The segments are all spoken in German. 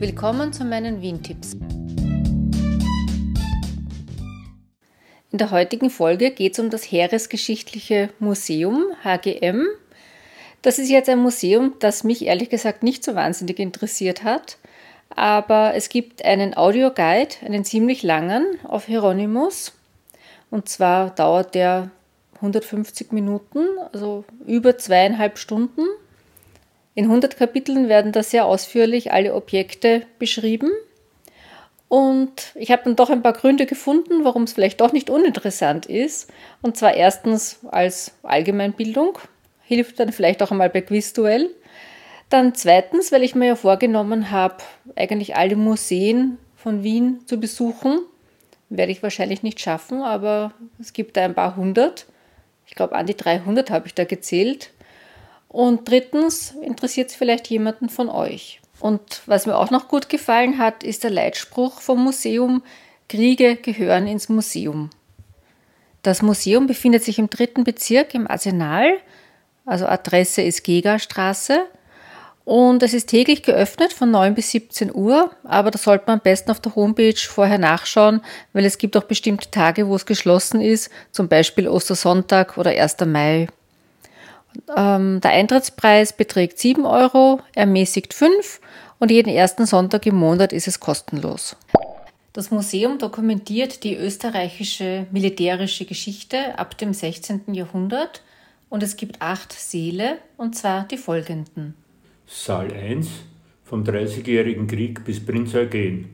Willkommen zu meinen Wien-Tipps. In der heutigen Folge geht es um das Heeresgeschichtliche Museum HGM. Das ist jetzt ein Museum, das mich ehrlich gesagt nicht so wahnsinnig interessiert hat, aber es gibt einen Audioguide, einen ziemlich langen auf Hieronymus. Und zwar dauert der 150 Minuten, also über zweieinhalb Stunden. In 100 Kapiteln werden da sehr ausführlich alle Objekte beschrieben. Und ich habe dann doch ein paar Gründe gefunden, warum es vielleicht doch nicht uninteressant ist. Und zwar erstens als Allgemeinbildung, hilft dann vielleicht auch einmal bei Quizduell. Dann zweitens, weil ich mir ja vorgenommen habe, eigentlich alle Museen von Wien zu besuchen. Werde ich wahrscheinlich nicht schaffen, aber es gibt da ein paar hundert. Ich glaube, an die 300 habe ich da gezählt. Und drittens interessiert es vielleicht jemanden von euch. Und was mir auch noch gut gefallen hat, ist der Leitspruch vom Museum, Kriege gehören ins Museum. Das Museum befindet sich im dritten Bezirk im Arsenal, also Adresse ist Gegerstraße. Und es ist täglich geöffnet von 9 bis 17 Uhr, aber da sollte man am besten auf der Homepage vorher nachschauen, weil es gibt auch bestimmte Tage, wo es geschlossen ist, zum Beispiel Ostersonntag oder 1. Mai. Ähm, der Eintrittspreis beträgt 7 Euro, ermäßigt 5 und jeden ersten Sonntag im Monat ist es kostenlos. Das Museum dokumentiert die österreichische militärische Geschichte ab dem 16. Jahrhundert und es gibt acht Säle, und zwar die folgenden. Saal 1 vom Dreißigjährigen Krieg bis Prinz Eugen,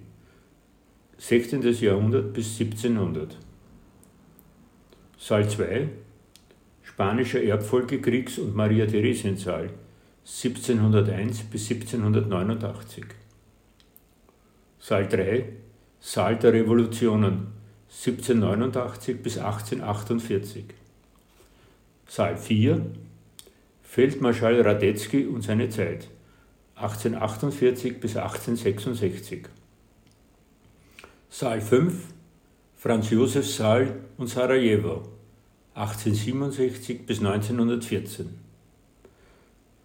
16. Jahrhundert bis 1700. Saal 2 Spanischer Erbfolgekriegs- und Maria-Theresien-Saal 1701 bis 1789. Saal 3 Saal der Revolutionen 1789 bis 1848. Saal 4 Feldmarschall Radetzky und seine Zeit 1848 bis 1866. Saal 5 Franz Josef Saal und Sarajevo 1867 bis 1914.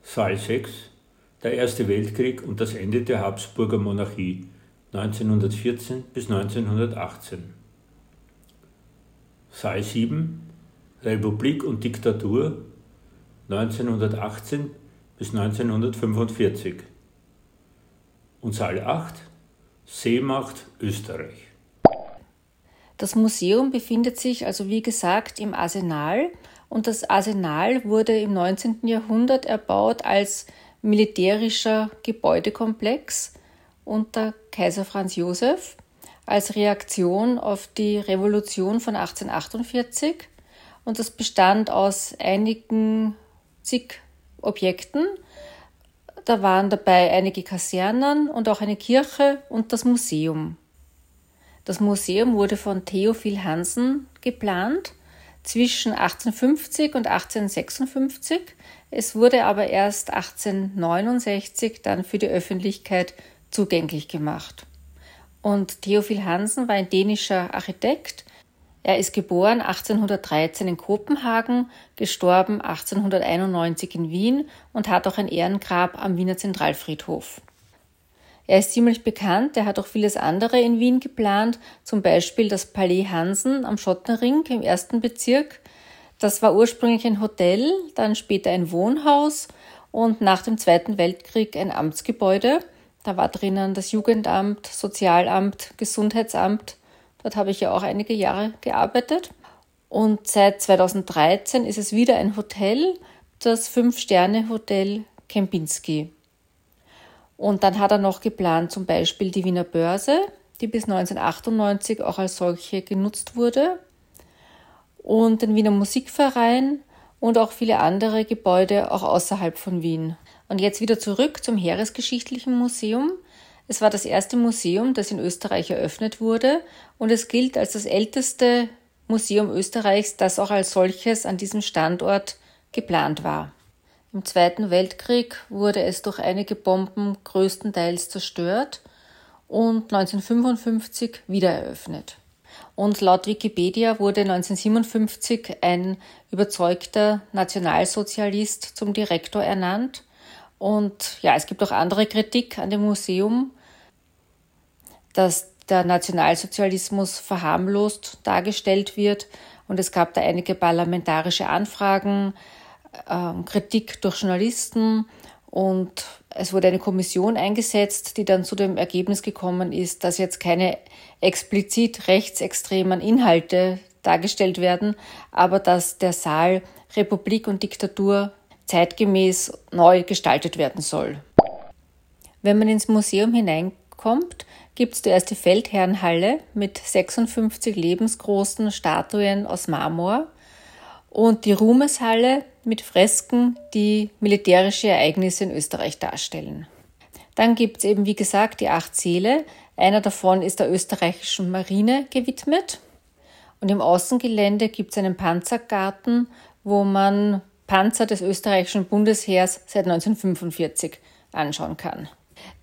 Saal 6 Der Erste Weltkrieg und das Ende der Habsburger Monarchie 1914 bis 1918. Saal 7 Republik und Diktatur 1918 bis 1945. Und Saal 8 Seemacht Österreich. Das Museum befindet sich also wie gesagt im Arsenal und das Arsenal wurde im 19. Jahrhundert erbaut als militärischer Gebäudekomplex unter Kaiser Franz Josef als Reaktion auf die Revolution von 1848 und das bestand aus einigen zig Objekten. Da waren dabei einige Kasernen und auch eine Kirche und das Museum. Das Museum wurde von Theophil Hansen geplant zwischen 1850 und 1856. Es wurde aber erst 1869 dann für die Öffentlichkeit zugänglich gemacht. Und Theophil Hansen war ein dänischer Architekt. Er ist geboren 1813 in Kopenhagen, gestorben 1891 in Wien und hat auch ein Ehrengrab am Wiener Zentralfriedhof. Er ist ziemlich bekannt, er hat auch vieles andere in Wien geplant, zum Beispiel das Palais Hansen am Schottenring im ersten Bezirk. Das war ursprünglich ein Hotel, dann später ein Wohnhaus und nach dem Zweiten Weltkrieg ein Amtsgebäude. Da war drinnen das Jugendamt, Sozialamt, Gesundheitsamt. Dort habe ich ja auch einige Jahre gearbeitet. Und seit 2013 ist es wieder ein Hotel, das Fünf-Sterne-Hotel Kempinski. Und dann hat er noch geplant, zum Beispiel die Wiener Börse, die bis 1998 auch als solche genutzt wurde, und den Wiener Musikverein und auch viele andere Gebäude auch außerhalb von Wien. Und jetzt wieder zurück zum Heeresgeschichtlichen Museum. Es war das erste Museum, das in Österreich eröffnet wurde und es gilt als das älteste Museum Österreichs, das auch als solches an diesem Standort geplant war. Im Zweiten Weltkrieg wurde es durch einige Bomben größtenteils zerstört und 1955 wieder eröffnet. Und laut Wikipedia wurde 1957 ein überzeugter Nationalsozialist zum Direktor ernannt. Und ja, es gibt auch andere Kritik an dem Museum. dass der Nationalsozialismus verharmlost dargestellt wird. Und es gab da einige parlamentarische Anfragen, äh, Kritik durch Journalisten und es wurde eine Kommission eingesetzt, die dann zu dem Ergebnis gekommen ist, dass jetzt keine explizit rechtsextremen Inhalte dargestellt werden, aber dass der Saal Republik und Diktatur zeitgemäß neu gestaltet werden soll. Wenn man ins Museum hineinkommt, gibt es zuerst die Feldherrenhalle mit 56 lebensgroßen Statuen aus Marmor und die Ruhmeshalle mit Fresken, die militärische Ereignisse in Österreich darstellen. Dann gibt es eben, wie gesagt, die acht Säle. Einer davon ist der österreichischen Marine gewidmet. Und im Außengelände gibt es einen Panzergarten, wo man Panzer des österreichischen Bundesheers seit 1945 anschauen kann.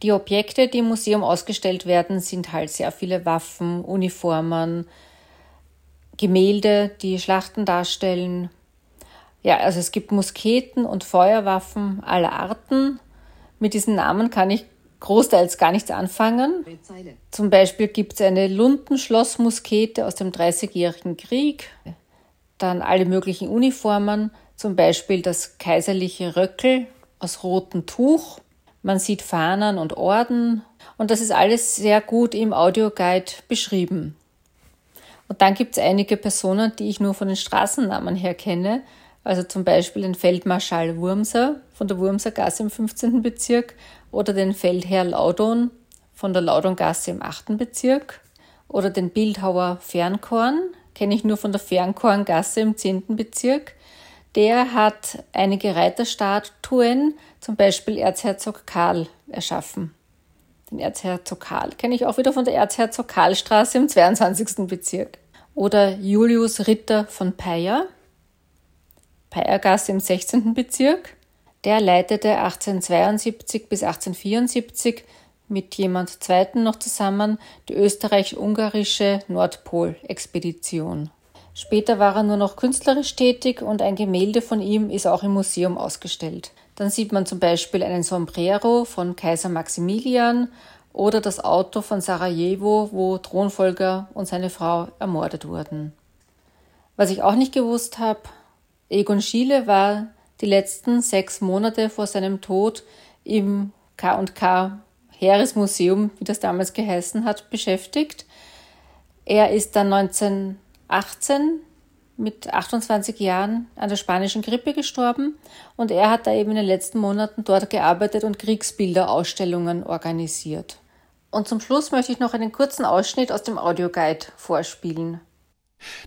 Die Objekte, die im Museum ausgestellt werden, sind halt sehr viele Waffen, Uniformen, Gemälde, die Schlachten darstellen. Ja, also es gibt Musketen und Feuerwaffen aller Arten. Mit diesen Namen kann ich großteils gar nichts anfangen. Zum Beispiel gibt es eine Lundenschlossmuskete aus dem Dreißigjährigen Krieg, dann alle möglichen Uniformen, zum Beispiel das kaiserliche Röckel aus rotem Tuch. Man sieht Fahnen und Orden und das ist alles sehr gut im Audioguide beschrieben. Und dann gibt es einige Personen, die ich nur von den Straßennamen her kenne. Also zum Beispiel den Feldmarschall Wurmser von der Wurmsergasse im 15. Bezirk oder den Feldherr Laudon von der Laudongasse im 8. Bezirk oder den Bildhauer Fernkorn, kenne ich nur von der Fernkorngasse im 10. Bezirk. Der hat einige Reiterstatuen, zum Beispiel Erzherzog Karl, erschaffen. Den Erzherzog Karl kenne ich auch wieder von der Erzherzog Karlstraße im 22. Bezirk. Oder Julius Ritter von Peyer, Peyergasse im 16. Bezirk. Der leitete 1872 bis 1874 mit jemand Zweiten noch zusammen die österreich-ungarische Nordpol-Expedition. Später war er nur noch künstlerisch tätig und ein Gemälde von ihm ist auch im Museum ausgestellt. Dann sieht man zum Beispiel einen Sombrero von Kaiser Maximilian oder das Auto von Sarajevo, wo Thronfolger und seine Frau ermordet wurden. Was ich auch nicht gewusst habe, Egon Schiele war die letzten sechs Monate vor seinem Tod im K&K Heeresmuseum, wie das damals geheißen hat, beschäftigt. Er ist dann 1918 mit 28 Jahren an der spanischen Grippe gestorben und er hat da eben in den letzten Monaten dort gearbeitet und Kriegsbilderausstellungen organisiert. Und zum Schluss möchte ich noch einen kurzen Ausschnitt aus dem Audioguide vorspielen.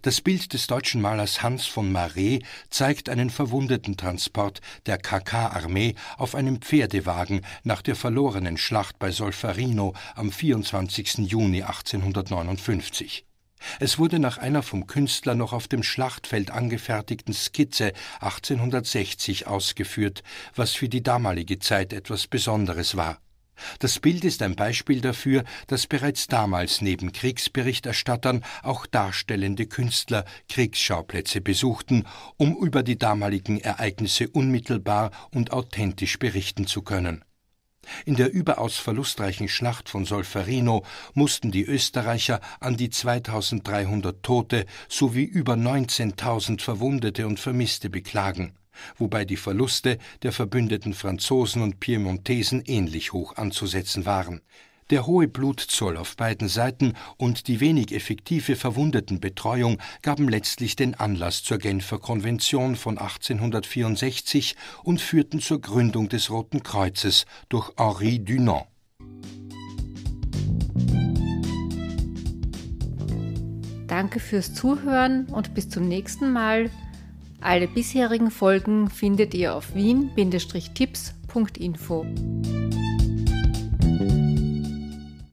Das Bild des deutschen Malers Hans von Marais zeigt einen Verwundetentransport der KK-Armee auf einem Pferdewagen nach der verlorenen Schlacht bei Solferino am 24. Juni 1859. Es wurde nach einer vom Künstler noch auf dem Schlachtfeld angefertigten Skizze 1860 ausgeführt, was für die damalige Zeit etwas Besonderes war. Das Bild ist ein Beispiel dafür, dass bereits damals neben Kriegsberichterstattern auch darstellende Künstler Kriegsschauplätze besuchten, um über die damaligen Ereignisse unmittelbar und authentisch berichten zu können in der überaus verlustreichen Schlacht von Solferino mussten die Österreicher an die 2300 Tote sowie über 19.000 Verwundete und Vermisste beklagen, wobei die Verluste der verbündeten Franzosen und Piemontesen ähnlich hoch anzusetzen waren der hohe Blutzoll auf beiden Seiten und die wenig effektive Verwundetenbetreuung gaben letztlich den Anlass zur Genfer Konvention von 1864 und führten zur Gründung des Roten Kreuzes durch Henri Dunant. Danke fürs Zuhören und bis zum nächsten Mal. Alle bisherigen Folgen findet ihr auf wien-tipps.info.